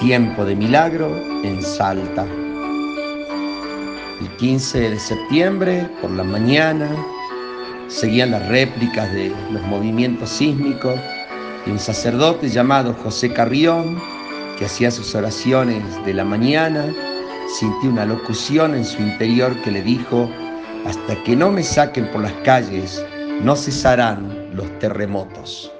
Tiempo de milagro en Salta. El 15 de septiembre, por la mañana, seguían las réplicas de los movimientos sísmicos y un sacerdote llamado José Carrión, que hacía sus oraciones de la mañana, sintió una locución en su interior que le dijo, hasta que no me saquen por las calles, no cesarán los terremotos.